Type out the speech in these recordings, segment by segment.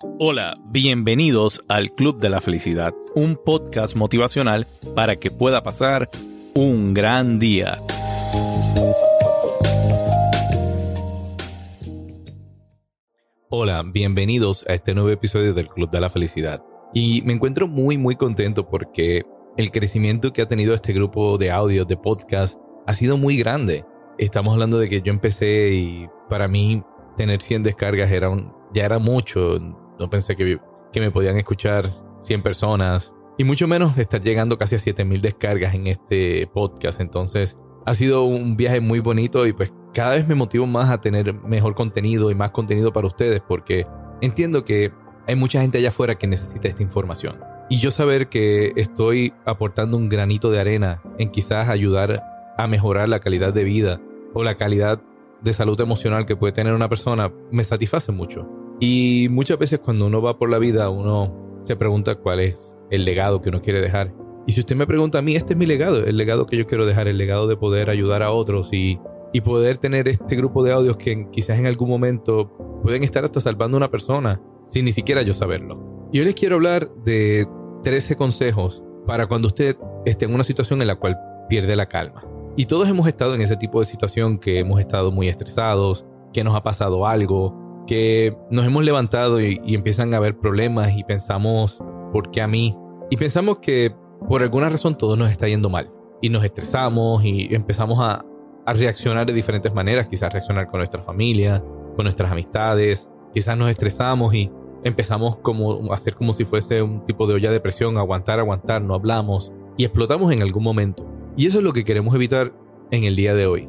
Hola, bienvenidos al Club de la Felicidad, un podcast motivacional para que pueda pasar un gran día. Hola, bienvenidos a este nuevo episodio del Club de la Felicidad. Y me encuentro muy muy contento porque el crecimiento que ha tenido este grupo de audios, de podcast, ha sido muy grande. Estamos hablando de que yo empecé y para mí tener 100 descargas era un, ya era mucho no pensé que, que me podían escuchar 100 personas y mucho menos estar llegando casi a 7000 descargas en este podcast. Entonces ha sido un viaje muy bonito y pues cada vez me motivo más a tener mejor contenido y más contenido para ustedes porque entiendo que hay mucha gente allá afuera que necesita esta información. Y yo saber que estoy aportando un granito de arena en quizás ayudar a mejorar la calidad de vida o la calidad de salud emocional que puede tener una persona me satisface mucho. Y muchas veces cuando uno va por la vida, uno se pregunta cuál es el legado que uno quiere dejar. Y si usted me pregunta a mí, este es mi legado, el legado que yo quiero dejar, el legado de poder ayudar a otros y, y poder tener este grupo de audios que quizás en algún momento pueden estar hasta salvando a una persona sin ni siquiera yo saberlo. Y hoy les quiero hablar de 13 consejos para cuando usted esté en una situación en la cual pierde la calma. Y todos hemos estado en ese tipo de situación que hemos estado muy estresados, que nos ha pasado algo, que nos hemos levantado y, empiezan a haber problemas y pensamos, ¿por qué a mí? Y pensamos que por alguna razón todo nos está yendo mal. Y nos estresamos y empezamos a, a reaccionar de diferentes maneras, quizás reaccionar con nuestra familia, con nuestras amistades, quizás nos estresamos y empezamos como a hacer como si fuese un tipo de olla de presión, aguantar, aguantar, no hablamos y explotamos en algún momento. Y eso es lo que queremos evitar en el día de hoy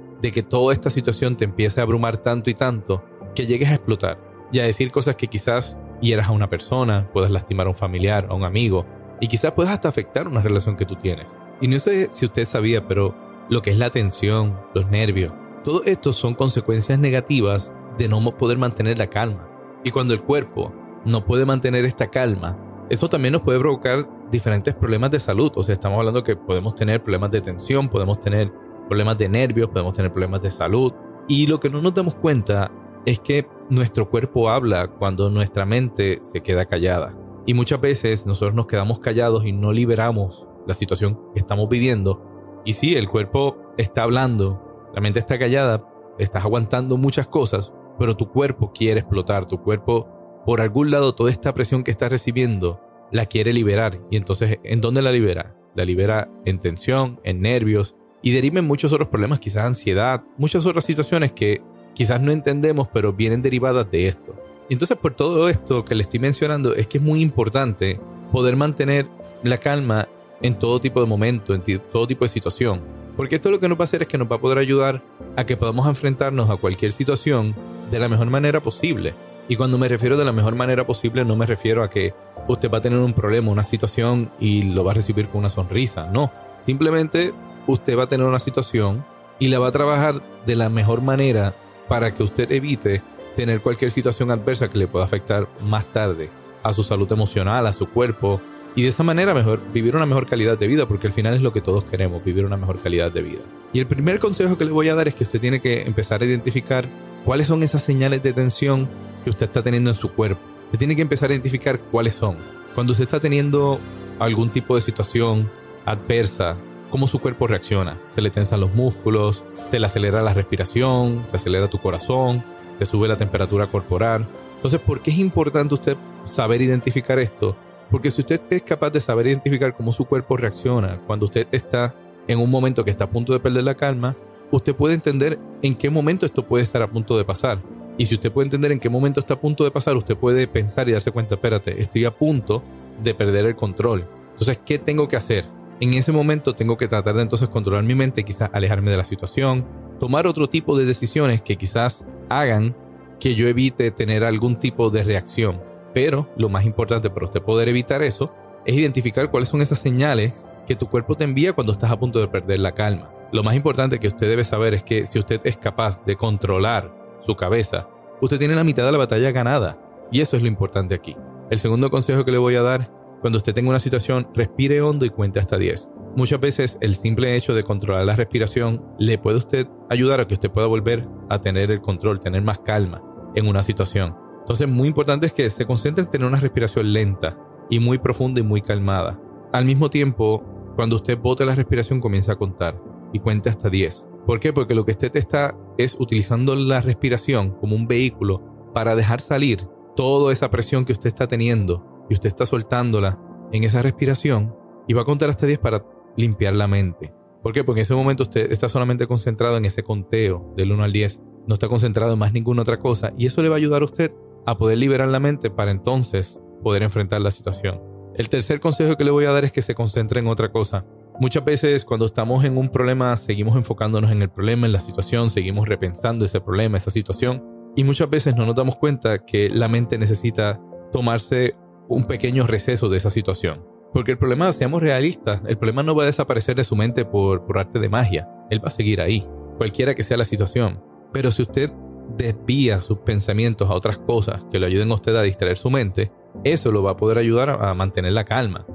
De que toda esta situación te empiece a abrumar tanto y tanto que llegues a explotar y a decir cosas que quizás hieras a una persona, puedas lastimar a un familiar, a un amigo y quizás puedas hasta afectar una relación que tú tienes. Y no sé si usted sabía, pero lo que es la tensión, los nervios, todo esto son consecuencias negativas de no poder mantener la calma. Y cuando el cuerpo no puede mantener esta calma, eso también nos puede provocar diferentes problemas de salud. O sea, estamos hablando que podemos tener problemas de tensión, podemos tener problemas de nervios, podemos tener problemas de salud. Y lo que no nos damos cuenta es que nuestro cuerpo habla cuando nuestra mente se queda callada. Y muchas veces nosotros nos quedamos callados y no liberamos la situación que estamos viviendo. Y sí, el cuerpo está hablando, la mente está callada, estás aguantando muchas cosas, pero tu cuerpo quiere explotar, tu cuerpo, por algún lado, toda esta presión que estás recibiendo, la quiere liberar. Y entonces, ¿en dónde la libera? La libera en tensión, en nervios, y deriven muchos otros problemas, quizás ansiedad, muchas otras situaciones que quizás no entendemos, pero vienen derivadas de esto. Entonces, por todo esto que le estoy mencionando, es que es muy importante poder mantener la calma en todo tipo de momento, en todo tipo de situación. Porque esto lo que nos va a hacer es que nos va a poder ayudar a que podamos enfrentarnos a cualquier situación de la mejor manera posible. Y cuando me refiero de la mejor manera posible, no me refiero a que usted va a tener un problema, una situación y lo va a recibir con una sonrisa. No, simplemente usted va a tener una situación y la va a trabajar de la mejor manera para que usted evite tener cualquier situación adversa que le pueda afectar más tarde a su salud emocional, a su cuerpo y de esa manera mejor vivir una mejor calidad de vida porque al final es lo que todos queremos, vivir una mejor calidad de vida. Y el primer consejo que le voy a dar es que usted tiene que empezar a identificar cuáles son esas señales de tensión que usted está teniendo en su cuerpo. Usted tiene que empezar a identificar cuáles son. Cuando usted está teniendo algún tipo de situación adversa cómo su cuerpo reacciona. Se le tensan los músculos, se le acelera la respiración, se acelera tu corazón, se sube la temperatura corporal. Entonces, ¿por qué es importante usted saber identificar esto? Porque si usted es capaz de saber identificar cómo su cuerpo reacciona cuando usted está en un momento que está a punto de perder la calma, usted puede entender en qué momento esto puede estar a punto de pasar. Y si usted puede entender en qué momento está a punto de pasar, usted puede pensar y darse cuenta, espérate, estoy a punto de perder el control. Entonces, ¿qué tengo que hacer? En ese momento tengo que tratar de entonces controlar mi mente, quizás alejarme de la situación, tomar otro tipo de decisiones que quizás hagan que yo evite tener algún tipo de reacción. Pero lo más importante para usted poder evitar eso es identificar cuáles son esas señales que tu cuerpo te envía cuando estás a punto de perder la calma. Lo más importante que usted debe saber es que si usted es capaz de controlar su cabeza, usted tiene la mitad de la batalla ganada. Y eso es lo importante aquí. El segundo consejo que le voy a dar, cuando usted tenga una situación, respire hondo y cuente hasta 10. Muchas veces el simple hecho de controlar la respiración le puede usted ayudar a que usted pueda volver a tener el control, tener más calma en una situación. Entonces, muy importante es que se concentre en tener una respiración lenta y muy profunda y muy calmada. Al mismo tiempo, cuando usted bote la respiración, comienza a contar y cuente hasta 10. ¿Por qué? Porque lo que usted está es utilizando la respiración como un vehículo para dejar salir toda esa presión que usted está teniendo y usted está soltándola en esa respiración y va a contar hasta 10 para limpiar la mente. ¿Por qué? Porque en ese momento usted está solamente concentrado en ese conteo del 1 al 10, no está concentrado en más ninguna otra cosa y eso le va a ayudar a usted a poder liberar la mente para entonces poder enfrentar la situación. El tercer consejo que le voy a dar es que se concentre en otra cosa. Muchas veces cuando estamos en un problema seguimos enfocándonos en el problema, en la situación, seguimos repensando ese problema, esa situación y muchas veces no nos damos cuenta que la mente necesita tomarse un pequeño receso de esa situación. Porque el problema, seamos realistas, el problema no va a desaparecer de su mente por, por arte de magia. Él va a seguir ahí, cualquiera que sea la situación. Pero si usted desvía sus pensamientos a otras cosas que le ayuden a usted a distraer su mente, eso lo va a poder ayudar a mantener la calma.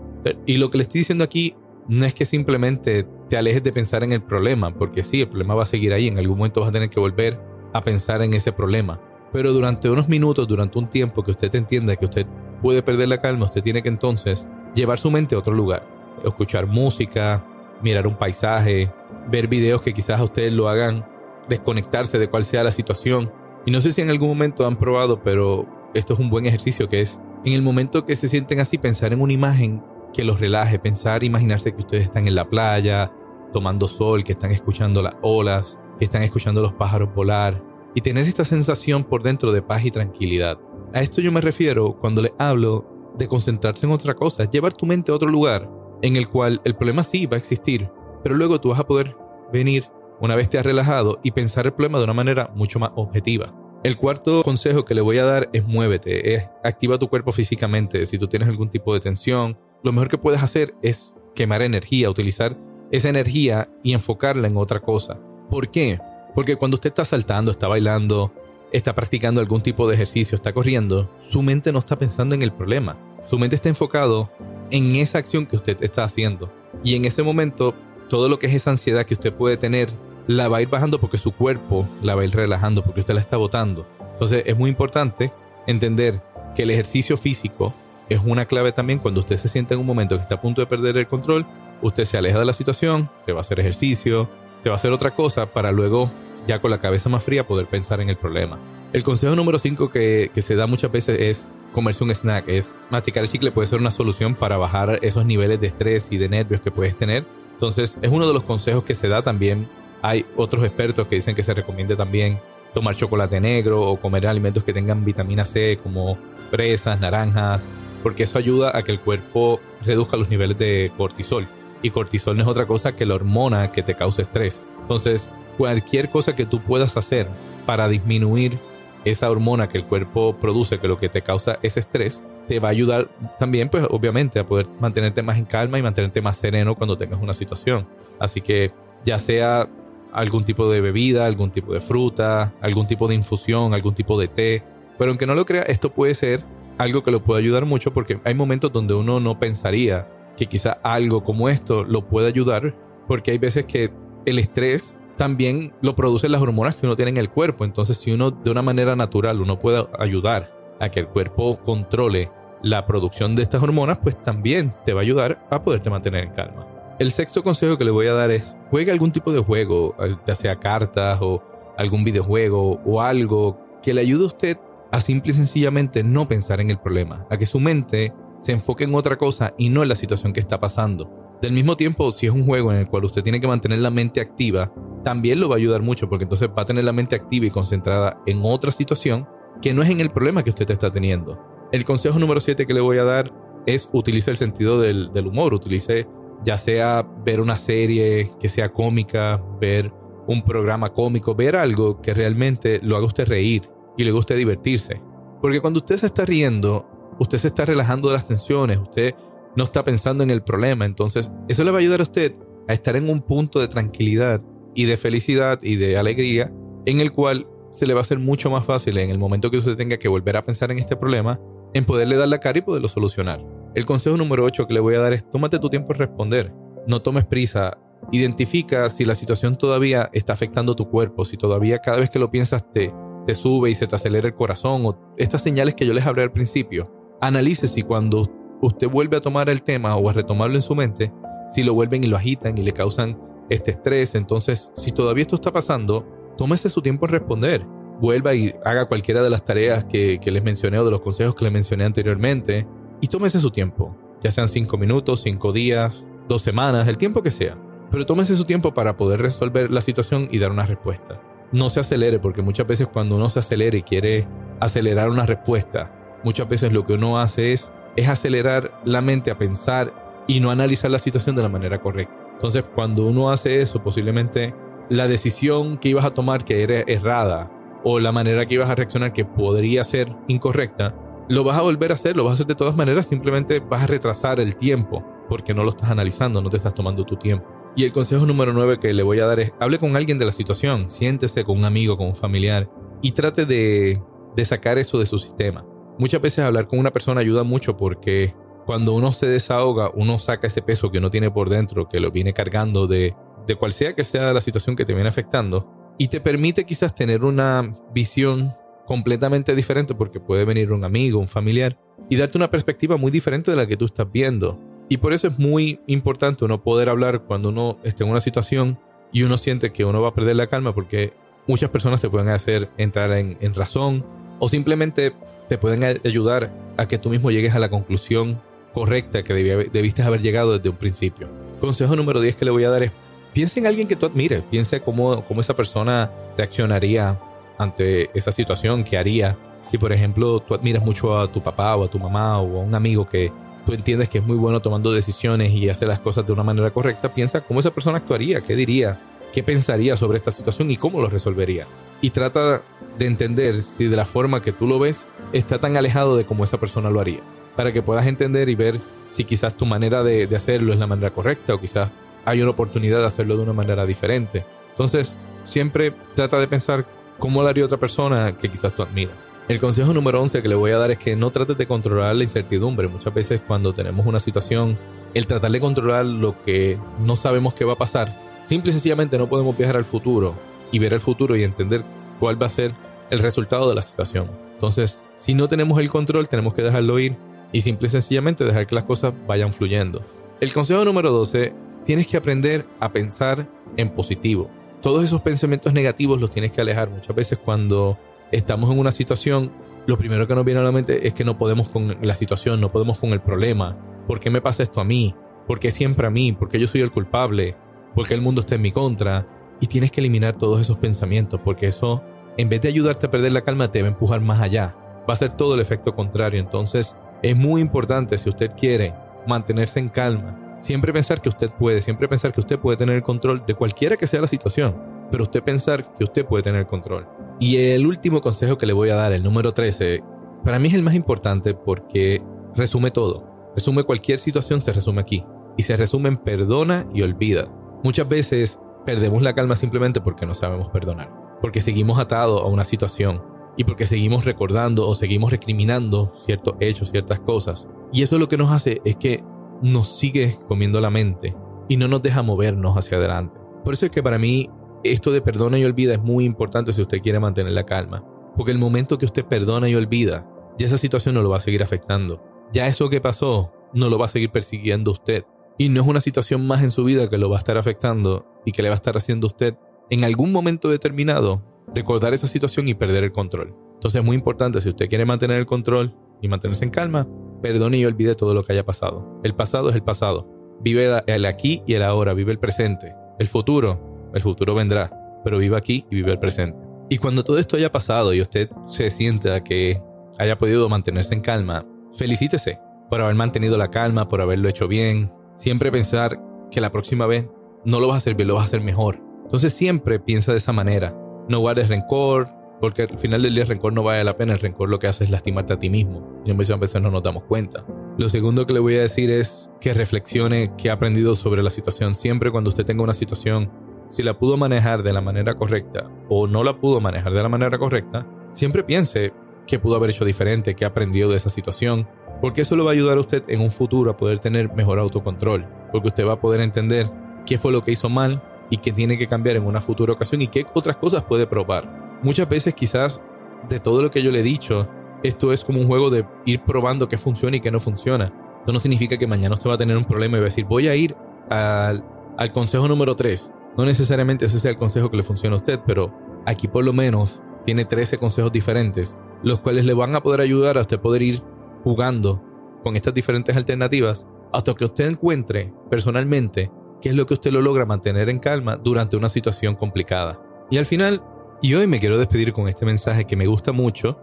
Y lo que le estoy diciendo aquí no es que simplemente te alejes de pensar en el problema, porque sí, el problema va a seguir ahí, en algún momento vas a tener que volver a pensar en ese problema. Pero durante unos minutos, durante un tiempo que usted entienda que usted puede perder la calma, usted tiene que entonces llevar su mente a otro lugar, escuchar música, mirar un paisaje, ver videos que quizás a usted lo hagan desconectarse de cuál sea la situación. Y no sé si en algún momento han probado, pero esto es un buen ejercicio que es en el momento que se sienten así, pensar en una imagen que los relaje, pensar, imaginarse que ustedes están en la playa, tomando sol, que están escuchando las olas, que están escuchando los pájaros volar y tener esta sensación por dentro de paz y tranquilidad. A esto yo me refiero cuando les hablo de concentrarse en otra cosa, llevar tu mente a otro lugar en el cual el problema sí va a existir, pero luego tú vas a poder venir una vez te has relajado y pensar el problema de una manera mucho más objetiva. El cuarto consejo que le voy a dar es muévete, es activa tu cuerpo físicamente. Si tú tienes algún tipo de tensión, lo mejor que puedes hacer es quemar energía, utilizar esa energía y enfocarla en otra cosa. ¿Por qué? Porque cuando usted está saltando, está bailando, está practicando algún tipo de ejercicio, está corriendo, su mente no está pensando en el problema. Su mente está enfocado en esa acción que usted está haciendo. Y en ese momento, todo lo que es esa ansiedad que usted puede tener la va a ir bajando porque su cuerpo la va a ir relajando, porque usted la está botando. Entonces es muy importante entender que el ejercicio físico es una clave también cuando usted se siente en un momento que está a punto de perder el control, usted se aleja de la situación, se va a hacer ejercicio, se va a hacer otra cosa para luego, ya con la cabeza más fría, poder pensar en el problema. El consejo número 5 que, se da muchas veces es comerse un snack, es masticar el chicle puede ser una solución para bajar esos niveles de estrés y de nervios que puedes tener. Entonces es uno de los consejos que se da también hay otros expertos que dicen que se recomiende también tomar chocolate negro o comer alimentos que tengan vitamina C como fresas, naranjas, porque eso ayuda a que el cuerpo reduzca los niveles de cortisol. Y cortisol no es otra cosa que la hormona que te causa estrés. Entonces, cualquier cosa que tú puedas hacer para disminuir esa hormona que el cuerpo produce, que lo que te causa es estrés, te va a ayudar también, pues obviamente, a poder mantenerte más en calma y mantenerte más sereno cuando tengas una situación. Así que ya sea algún tipo de bebida, algún tipo de fruta, algún tipo de infusión, algún tipo de té. Pero aunque no lo crea, esto puede ser algo que lo puede ayudar mucho porque hay momentos donde uno no pensaría que quizá algo como esto lo puede ayudar porque hay veces que el estrés también lo producen las hormonas que uno tiene en el cuerpo. Entonces, si uno de una manera natural uno puede ayudar a que el cuerpo controle la producción de estas hormonas, pues también te va a ayudar a poderte mantener en calma. El sexto consejo que le voy a dar es, juegue algún tipo de juego, ya sea cartas o algún videojuego o algo que le ayude a usted a simple y sencillamente no pensar en el problema, a que su mente se enfoque en otra cosa y no en la situación que está pasando. Del mismo tiempo, si es un juego en el cual usted tiene que mantener la mente activa, también lo va a ayudar mucho porque entonces va a tener la mente activa y concentrada en otra situación que no es en el problema que usted está teniendo. El consejo número 7 que le voy a dar es utilice el sentido del, del humor, utilice ya sea ver una serie que sea cómica, ver un programa cómico, ver algo que realmente lo haga usted reír y le guste divertirse. Porque cuando usted se está riendo, usted se está relajando de las tensiones, usted no está pensando en el problema. Entonces, eso le va a ayudar a usted a estar en un punto de tranquilidad y de felicidad y de alegría en el cual se le va a hacer mucho más fácil en el momento que usted tenga que volver a pensar en este problema, en poderle dar la cara y poderlo solucionar. El consejo número 8 que le voy a dar es tómate tu tiempo en responder. No tomes prisa. Identifica si la situación todavía está afectando tu cuerpo, si todavía cada vez que lo piensas te, te sube y se te acelera el corazón o estas señales que yo les hablé al principio. Analice si cuando usted vuelve a tomar el tema o a retomarlo en su mente, si lo vuelven y lo agitan y le causan este estrés. Entonces, si todavía esto está pasando, tómese su tiempo en responder. Vuelva y haga cualquiera de las tareas que, que les mencioné o de los consejos que les mencioné anteriormente y tómese su tiempo, ya sean cinco minutos, cinco días, dos semanas, el tiempo que sea. Pero tómese su tiempo para poder resolver la situación y dar una respuesta. No se acelere, porque muchas veces cuando uno se acelera y quiere acelerar una respuesta, muchas veces lo que uno hace es, es acelerar la mente a pensar y no analizar la situación de la manera correcta. Entonces, cuando uno hace eso, posiblemente la decisión que ibas a tomar que era errada o la manera que ibas a reaccionar que podría ser incorrecta, lo vas a volver a hacer, lo vas a hacer de todas maneras, simplemente vas a retrasar el tiempo porque no lo estás analizando, no te estás tomando tu tiempo. Y el consejo número 9 que le voy a dar es, hable con alguien de la situación, siéntese con un amigo, con un familiar y trate de, de sacar eso de su sistema. Muchas veces hablar con una persona ayuda mucho porque cuando uno se desahoga, uno saca ese peso que uno tiene por dentro, que lo viene cargando de, de cual sea que sea la situación que te viene afectando, y te permite quizás tener una visión completamente diferente porque puede venir un amigo, un familiar, y darte una perspectiva muy diferente de la que tú estás viendo. Y por eso es muy importante uno poder hablar cuando uno esté en una situación y uno siente que uno va a perder la calma porque muchas personas te pueden hacer entrar en, razón o simplemente te pueden ayudar a que tú mismo llegues a la conclusión correcta que debiste haber llegado desde un principio. Consejo número 10 que le voy a dar es, piensa en alguien que tú admires, piensa cómo, cómo esa persona reaccionaría ante esa situación, qué haría. Si, por ejemplo, tú admiras mucho a tu papá o a tu mamá o a un amigo que tú entiendes que es muy bueno tomando decisiones y hace las cosas de una manera correcta, piensa cómo esa persona actuaría, qué diría, qué pensaría sobre esta situación y cómo lo resolvería. Y trata de entender si de la forma que tú lo ves está tan alejado de cómo esa persona lo haría, para que puedas entender y ver si quizás tu manera de, hacerlo es la manera correcta o quizás hay una oportunidad de hacerlo de una manera diferente. Entonces, siempre trata de pensar cómo lo haría otra persona que quizás tú admiras. El consejo número 11 que le voy a dar es que no trates de controlar la incertidumbre. Muchas veces cuando tenemos una situación, el tratar de controlar lo que no sabemos qué va a pasar, simple y sencillamente no podemos viajar al futuro y ver el futuro y entender cuál va a ser el resultado de la situación. Entonces, si no tenemos el control, tenemos que dejarlo ir y simple y sencillamente dejar que las cosas vayan fluyendo. El consejo número 12, tienes que aprender a pensar en positivo todos esos pensamientos negativos los tienes que alejar. Muchas veces cuando estamos en una situación, lo primero que nos viene a la mente es que no podemos con la situación, no podemos con el problema. ¿Por qué me pasa esto a mí? ¿Por qué siempre a mí? ¿Por qué yo soy el culpable? ¿Por qué el mundo está en mi contra? Y tienes que eliminar todos esos pensamientos porque eso, en vez de ayudarte a perder la calma, te va a empujar más allá. Va a ser todo el efecto contrario. Entonces, es muy importante si usted quiere mantenerse en calma, Siempre pensar que usted puede, siempre pensar que usted puede tener el control de cualquiera que sea la situación, pero usted pensar que usted puede tener el control. Y el último consejo que le voy a dar, el número 13, para mí es el más importante porque resume todo. Resume cualquier situación, se resume aquí. Y se resume en perdona y olvida. Muchas veces perdemos la calma simplemente porque no sabemos perdonar, porque seguimos atados a una situación y porque seguimos recordando o seguimos recriminando ciertos hechos, ciertas cosas. Y eso lo que nos hace es que nos sigue comiendo la mente y no nos deja movernos hacia adelante. Por eso es que para mí esto de perdona y olvida es muy importante si usted quiere mantener la calma. Porque el momento que usted perdona y olvida, ya esa situación no lo va a seguir afectando. Ya eso que pasó no lo va a seguir persiguiendo usted. Y no es una situación más en su vida que lo va a estar afectando y que le va a estar haciendo usted en algún momento determinado recordar esa situación y perder el control. Entonces es muy importante, si usted quiere mantener el control y mantenerse en calma, perdone y olvide todo lo que haya pasado. El pasado es el pasado. Vive el aquí y el ahora, vive el presente. El futuro, el futuro vendrá, pero vive aquí y vive el presente. Y cuando todo esto haya pasado y usted se sienta que haya podido mantenerse en calma, felicítese por haber mantenido la calma, por haberlo hecho bien. Siempre pensar que la próxima vez no lo vas a hacer bien, lo vas a hacer mejor. Entonces siempre piensa de esa manera. No guardes rencor, porque al final del día el rencor no vale la pena. El rencor lo que hace es lastimarte a ti mismo. Y muchas veces no nos damos cuenta. Lo segundo que le voy a decir es que reflexione qué ha aprendido sobre la situación. Siempre cuando usted tenga una situación, si la pudo manejar de la manera correcta o no la pudo manejar de la manera correcta, siempre piense qué pudo haber hecho diferente, qué aprendió de esa situación. Porque eso lo va a ayudar a usted en un futuro a poder tener mejor autocontrol. Porque usted va a poder entender qué fue lo que hizo mal y qué tiene que cambiar en una futura ocasión y qué otras cosas puede probar. Muchas veces quizás de todo lo que yo le he dicho, esto es como un juego de ir probando qué funciona y qué no funciona. Esto no significa que mañana usted va a tener un problema y va a decir, voy a ir al, al consejo número 3. No necesariamente ese sea el consejo que le funciona a usted, pero aquí por lo menos tiene 13 consejos diferentes, los cuales le van a poder ayudar a usted poder ir jugando con estas diferentes alternativas hasta que usted encuentre personalmente es lo que usted lo logra mantener en calma durante una situación complicada. Y al final, y hoy me quiero despedir con este mensaje que me gusta mucho,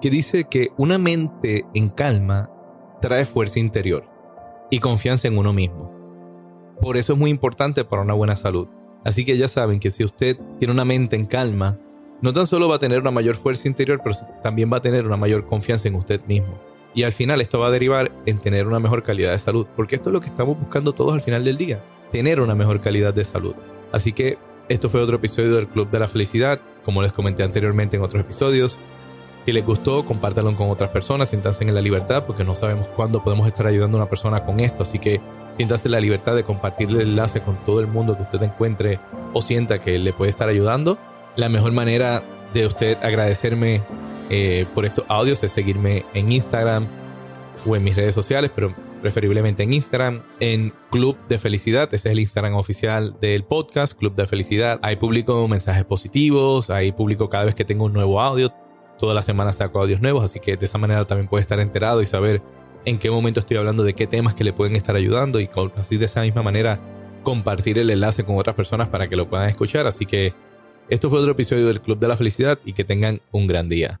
que dice que una mente en calma trae fuerza interior y confianza en uno mismo. Por eso es muy importante para una buena salud. Así que ya saben que si usted tiene una mente en calma, no tan solo va a tener una mayor fuerza interior, pero también va a tener una mayor confianza en usted mismo. Y al final esto va a derivar en tener una mejor calidad de salud, porque esto es lo que estamos buscando todos al final del día tener una mejor calidad de salud. Así que esto fue otro episodio del Club de la Felicidad, como les comenté anteriormente en otros episodios. Si les gustó, compártanlo con otras personas, siéntanse en la libertad, porque no sabemos cuándo podemos estar ayudando a una persona con esto, así que siéntanse en la libertad de compartir el enlace con todo el mundo que usted encuentre o sienta que le puede estar ayudando. La mejor manera de usted agradecerme eh, por estos audios es seguirme en Instagram o en mis redes sociales, pero preferiblemente en Instagram, en Club de Felicidad, ese es el Instagram oficial del podcast, Club de Felicidad. Ahí publico mensajes positivos, ahí publico cada vez que tengo un nuevo audio, toda la semana saco audios nuevos, así que de esa manera también puede estar enterado y saber en qué momento estoy hablando de qué temas que le pueden estar ayudando y así de esa misma manera compartir el enlace con otras personas para que lo puedan escuchar. Así que esto fue otro episodio del Club de la Felicidad y que tengan un gran día.